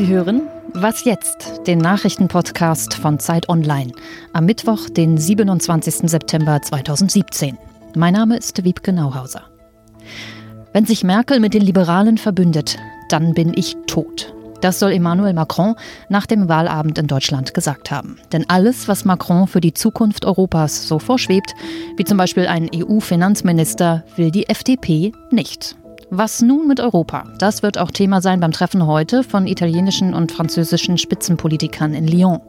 Sie hören Was jetzt? Den Nachrichtenpodcast von Zeit Online am Mittwoch, den 27. September 2017. Mein Name ist Wiebke Nauhauser. Wenn sich Merkel mit den Liberalen verbündet, dann bin ich tot. Das soll Emmanuel Macron nach dem Wahlabend in Deutschland gesagt haben. Denn alles, was Macron für die Zukunft Europas so vorschwebt, wie zum Beispiel ein EU-Finanzminister, will die FDP nicht. Was nun mit Europa? Das wird auch Thema sein beim Treffen heute von italienischen und französischen Spitzenpolitikern in Lyon.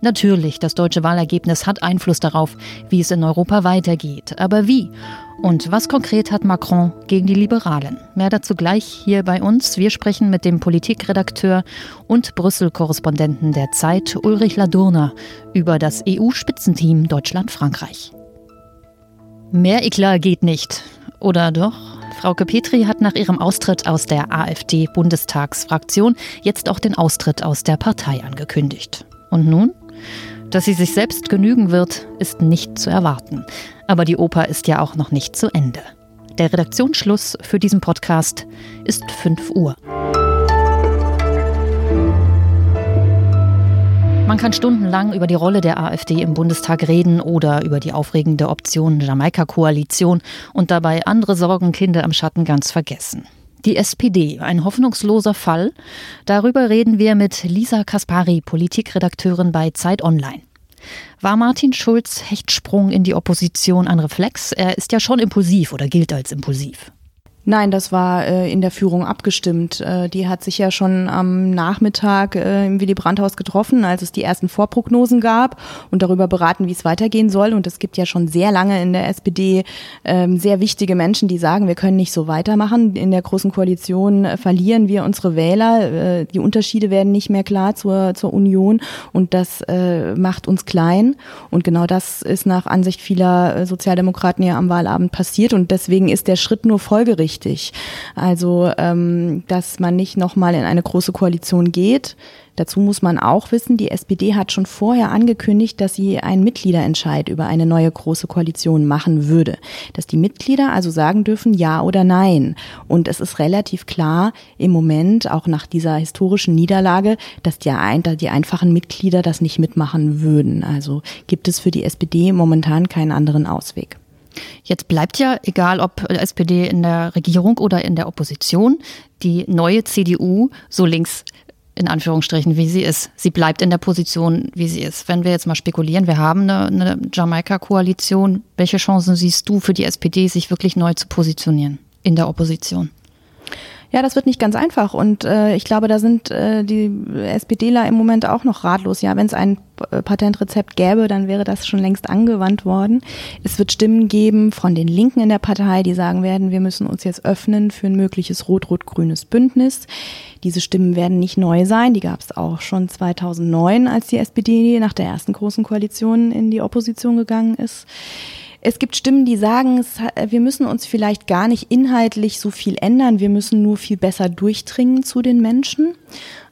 Natürlich, das deutsche Wahlergebnis hat Einfluss darauf, wie es in Europa weitergeht. Aber wie? Und was konkret hat Macron gegen die Liberalen? Mehr dazu gleich hier bei uns. Wir sprechen mit dem Politikredakteur und Brüssel-Korrespondenten der Zeit, Ulrich Ladurner, über das EU-Spitzenteam Deutschland-Frankreich. Mehr Eklat geht nicht. Oder doch? Frauke Petri hat nach ihrem Austritt aus der AfD-Bundestagsfraktion jetzt auch den Austritt aus der Partei angekündigt. Und nun? Dass sie sich selbst genügen wird, ist nicht zu erwarten. Aber die Oper ist ja auch noch nicht zu Ende. Der Redaktionsschluss für diesen Podcast ist 5 Uhr. Man kann stundenlang über die Rolle der AfD im Bundestag reden oder über die aufregende Option Jamaika-Koalition und dabei andere Sorgenkinder im Schatten ganz vergessen. Die SPD, ein hoffnungsloser Fall. Darüber reden wir mit Lisa Kaspari, Politikredakteurin bei Zeit Online. War Martin Schulz Hechtsprung in die Opposition ein Reflex? Er ist ja schon impulsiv oder gilt als impulsiv. Nein, das war äh, in der Führung abgestimmt. Äh, die hat sich ja schon am Nachmittag äh, im Willy Brandt-Haus getroffen, als es die ersten Vorprognosen gab und darüber beraten, wie es weitergehen soll. Und es gibt ja schon sehr lange in der SPD ähm, sehr wichtige Menschen, die sagen, wir können nicht so weitermachen. In der Großen Koalition äh, verlieren wir unsere Wähler. Äh, die Unterschiede werden nicht mehr klar zur, zur Union und das äh, macht uns klein. Und genau das ist nach Ansicht vieler äh, Sozialdemokraten ja am Wahlabend passiert. Und deswegen ist der Schritt nur folgerichtig wichtig. Also, ähm, dass man nicht nochmal in eine große Koalition geht. Dazu muss man auch wissen, die SPD hat schon vorher angekündigt, dass sie einen Mitgliederentscheid über eine neue große Koalition machen würde. Dass die Mitglieder also sagen dürfen Ja oder Nein. Und es ist relativ klar im Moment, auch nach dieser historischen Niederlage, dass die, die einfachen Mitglieder das nicht mitmachen würden. Also gibt es für die SPD momentan keinen anderen Ausweg. Jetzt bleibt ja, egal ob SPD in der Regierung oder in der Opposition, die neue CDU so links in Anführungsstrichen, wie sie ist. Sie bleibt in der Position, wie sie ist. Wenn wir jetzt mal spekulieren, wir haben eine, eine Jamaika-Koalition. Welche Chancen siehst du für die SPD, sich wirklich neu zu positionieren in der Opposition? Ja, das wird nicht ganz einfach und äh, ich glaube, da sind äh, die SPDler im Moment auch noch ratlos. Ja, wenn es ein äh, Patentrezept gäbe, dann wäre das schon längst angewandt worden. Es wird Stimmen geben von den Linken in der Partei, die sagen werden, wir müssen uns jetzt öffnen für ein mögliches rot-rot-grünes Bündnis. Diese Stimmen werden nicht neu sein. Die gab es auch schon 2009, als die SPD nach der ersten großen Koalition in die Opposition gegangen ist. Es gibt Stimmen, die sagen, wir müssen uns vielleicht gar nicht inhaltlich so viel ändern, wir müssen nur viel besser durchdringen zu den Menschen.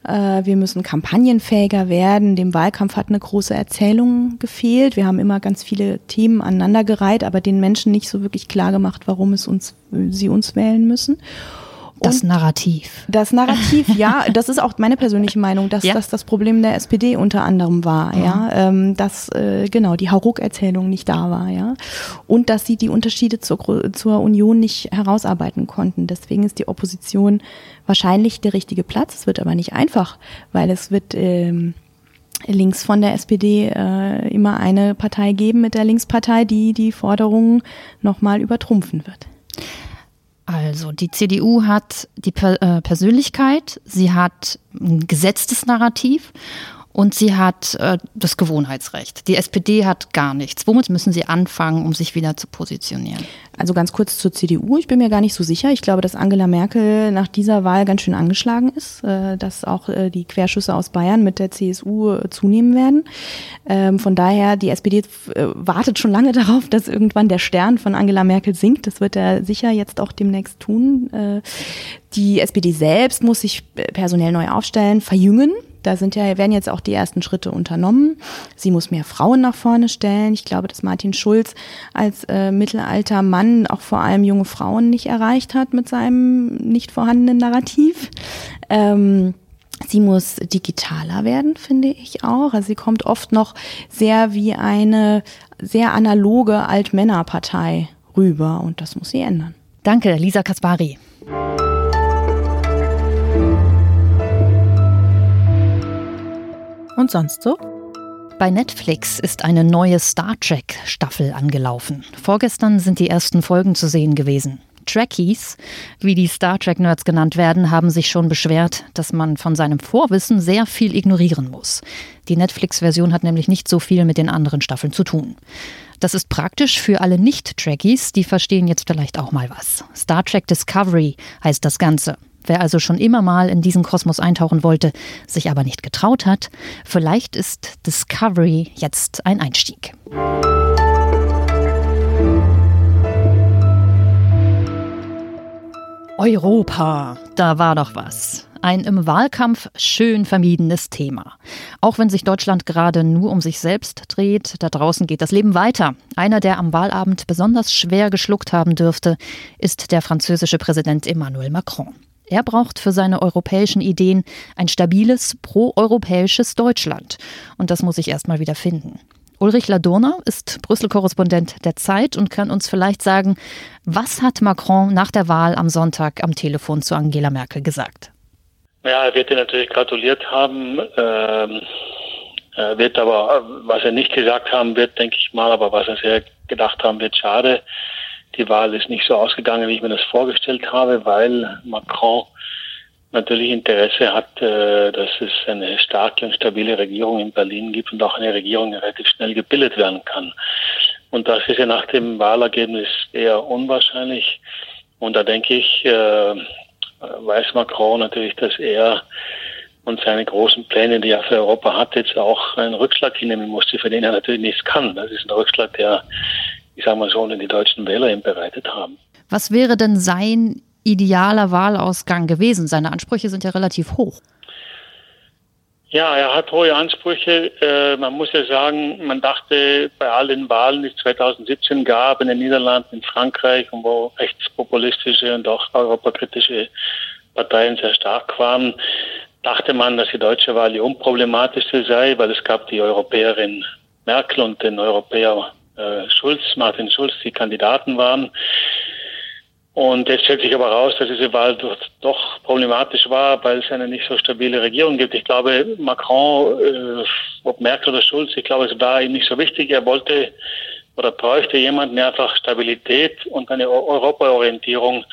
Äh, wir müssen kampagnenfähiger werden. Dem Wahlkampf hat eine große Erzählung gefehlt. Wir haben immer ganz viele Themen aneinandergereiht, aber den Menschen nicht so wirklich klar gemacht, warum es uns, sie uns wählen müssen. Das Narrativ. Das Narrativ, ja, das ist auch meine persönliche Meinung, dass ja. das das Problem der SPD unter anderem war, ja, ja ähm, dass äh, genau die Hauruck-Erzählung nicht da war, ja, und dass sie die Unterschiede zur, zur Union nicht herausarbeiten konnten. Deswegen ist die Opposition wahrscheinlich der richtige Platz. Es wird aber nicht einfach, weil es wird ähm, links von der SPD äh, immer eine Partei geben mit der Linkspartei, die die Forderungen nochmal übertrumpfen wird. Also die CDU hat die per äh, Persönlichkeit, sie hat ein gesetztes Narrativ und sie hat äh, das Gewohnheitsrecht. Die SPD hat gar nichts. Womit müssen sie anfangen, um sich wieder zu positionieren? Also ganz kurz zur CDU. Ich bin mir gar nicht so sicher. Ich glaube, dass Angela Merkel nach dieser Wahl ganz schön angeschlagen ist, äh, dass auch äh, die Querschüsse aus Bayern mit der CSU äh, zunehmen werden. Ähm, von daher, die SPD wartet schon lange darauf, dass irgendwann der Stern von Angela Merkel sinkt. Das wird er sicher jetzt auch demnächst tun. Äh, die SPD selbst muss sich personell neu aufstellen, verjüngen. Da sind ja, werden jetzt auch die ersten Schritte unternommen. Sie muss mehr Frauen nach vorne stellen. Ich glaube, dass Martin Schulz als äh, mittelalter Mann auch vor allem junge Frauen nicht erreicht hat mit seinem nicht vorhandenen Narrativ. Ähm, Sie muss digitaler werden, finde ich auch. Also sie kommt oft noch sehr wie eine sehr analoge Altmännerpartei rüber und das muss sie ändern. Danke, Lisa Kaspari. Und sonst so? Bei Netflix ist eine neue Star Trek-Staffel angelaufen. Vorgestern sind die ersten Folgen zu sehen gewesen. Trekkies, wie die Star Trek-Nerds genannt werden, haben sich schon beschwert, dass man von seinem Vorwissen sehr viel ignorieren muss. Die Netflix-Version hat nämlich nicht so viel mit den anderen Staffeln zu tun. Das ist praktisch für alle Nicht-Trekkies, die verstehen jetzt vielleicht auch mal was. Star Trek Discovery heißt das Ganze. Wer also schon immer mal in diesen Kosmos eintauchen wollte, sich aber nicht getraut hat, vielleicht ist Discovery jetzt ein Einstieg. Europa, da war doch was. Ein im Wahlkampf schön vermiedenes Thema. Auch wenn sich Deutschland gerade nur um sich selbst dreht, da draußen geht das Leben weiter. Einer, der am Wahlabend besonders schwer geschluckt haben dürfte, ist der französische Präsident Emmanuel Macron. Er braucht für seine europäischen Ideen ein stabiles, proeuropäisches Deutschland. Und das muss ich erst mal wieder finden. Ulrich Ladurner ist Brüssel-Korrespondent der Zeit und kann uns vielleicht sagen, was hat Macron nach der Wahl am Sonntag am Telefon zu Angela Merkel gesagt? Ja, er wird ihr natürlich gratuliert haben. Ähm, wird aber, was er nicht gesagt haben wird, denke ich mal, aber was er sehr gedacht haben wird, schade. Die Wahl ist nicht so ausgegangen, wie ich mir das vorgestellt habe, weil Macron natürlich Interesse hat, äh, dass es eine starke und stabile Regierung in Berlin gibt und auch eine Regierung relativ schnell gebildet werden kann. Und das ist ja nach dem Wahlergebnis eher unwahrscheinlich. Und da denke ich, äh, weiß Macron natürlich, dass er und seine großen Pläne, die er für Europa hat, jetzt auch einen Rückschlag hinnehmen musste, für den er natürlich nichts kann. Das ist ein Rückschlag, der, ich sage mal so, die deutschen Wähler ihm bereitet haben. Was wäre denn sein idealer Wahlausgang gewesen? Seine Ansprüche sind ja relativ hoch. Ja, er hat hohe Ansprüche. Äh, man muss ja sagen, man dachte bei allen Wahlen, die es 2017 gab, in den Niederlanden, in Frankreich, und wo rechtspopulistische und auch europakritische Parteien sehr stark waren, dachte man, dass die deutsche Wahl die unproblematischste sei, weil es gab die Europäerin Merkel und den Europäer äh, Schulz, Martin Schulz, die Kandidaten waren. Und jetzt stellt sich aber raus, dass diese Wahl doch problematisch war, weil es eine nicht so stabile Regierung gibt. Ich glaube, Macron, äh, ob Merkel oder Schulz, ich glaube, es war ihm nicht so wichtig. Er wollte oder bräuchte jemanden, der einfach Stabilität und eine Europaorientierung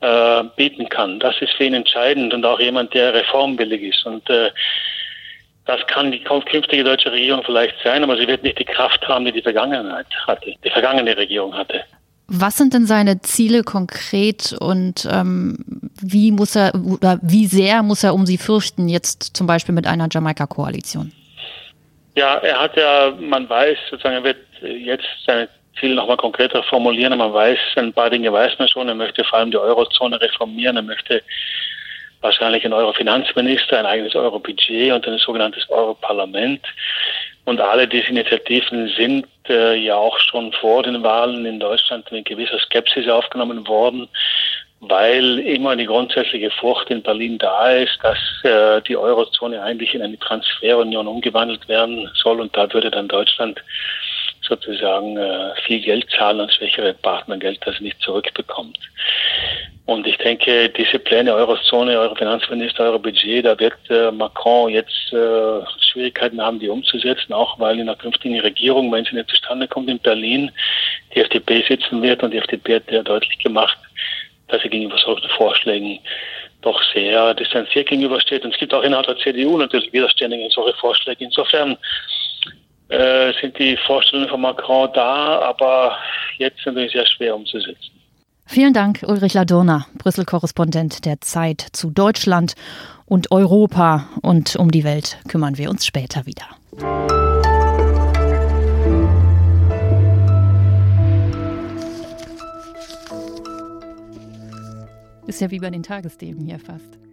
äh, bieten kann. Das ist für ihn entscheidend und auch jemand, der reformwillig ist. Und äh, das kann die künftige deutsche Regierung vielleicht sein, aber sie wird nicht die Kraft haben, die die Vergangenheit hatte, die vergangene Regierung hatte. Was sind denn seine Ziele konkret und ähm, wie muss er oder wie sehr muss er um sie fürchten, jetzt zum Beispiel mit einer Jamaika-Koalition? Ja, er hat ja, man weiß, sozusagen, er wird jetzt seine Ziele nochmal konkreter formulieren. Man weiß, ein paar Dinge weiß man schon. Er möchte vor allem die Eurozone reformieren. Er möchte wahrscheinlich ein Euro-Finanzminister, ein eigenes Euro-Budget und ein sogenanntes Euro-Parlament. Und alle diese Initiativen sind äh, ja auch schon vor den Wahlen in Deutschland mit gewisser Skepsis aufgenommen worden, weil immer die grundsätzliche Furcht in Berlin da ist, dass äh, die Eurozone eigentlich in eine Transferunion umgewandelt werden soll und da würde dann Deutschland sozusagen äh, viel Geld zahlen an schwächere Partner, Geld, das nicht zurückbekommt. Und ich denke, diese Pläne Eurozone, eure Finanzminister, eure Budget, da wird äh, Macron jetzt äh, Schwierigkeiten haben, die umzusetzen, auch weil in der künftigen Regierung, wenn sie nicht zustande kommt in Berlin, die FDP sitzen wird und die FDP hat ja deutlich gemacht, dass sie gegenüber solchen Vorschlägen doch sehr distanziert gegenübersteht. Und es gibt auch innerhalb der CDU natürlich Widerstände gegen solche Vorschläge. Insofern äh, sind die Vorstellungen von Macron da, aber jetzt natürlich sehr schwer umzusetzen. Vielen Dank, Ulrich Ladurna, Brüssel-Korrespondent der Zeit zu Deutschland und Europa. Und um die Welt kümmern wir uns später wieder. Ist ja wie bei den Tagesthemen hier fast.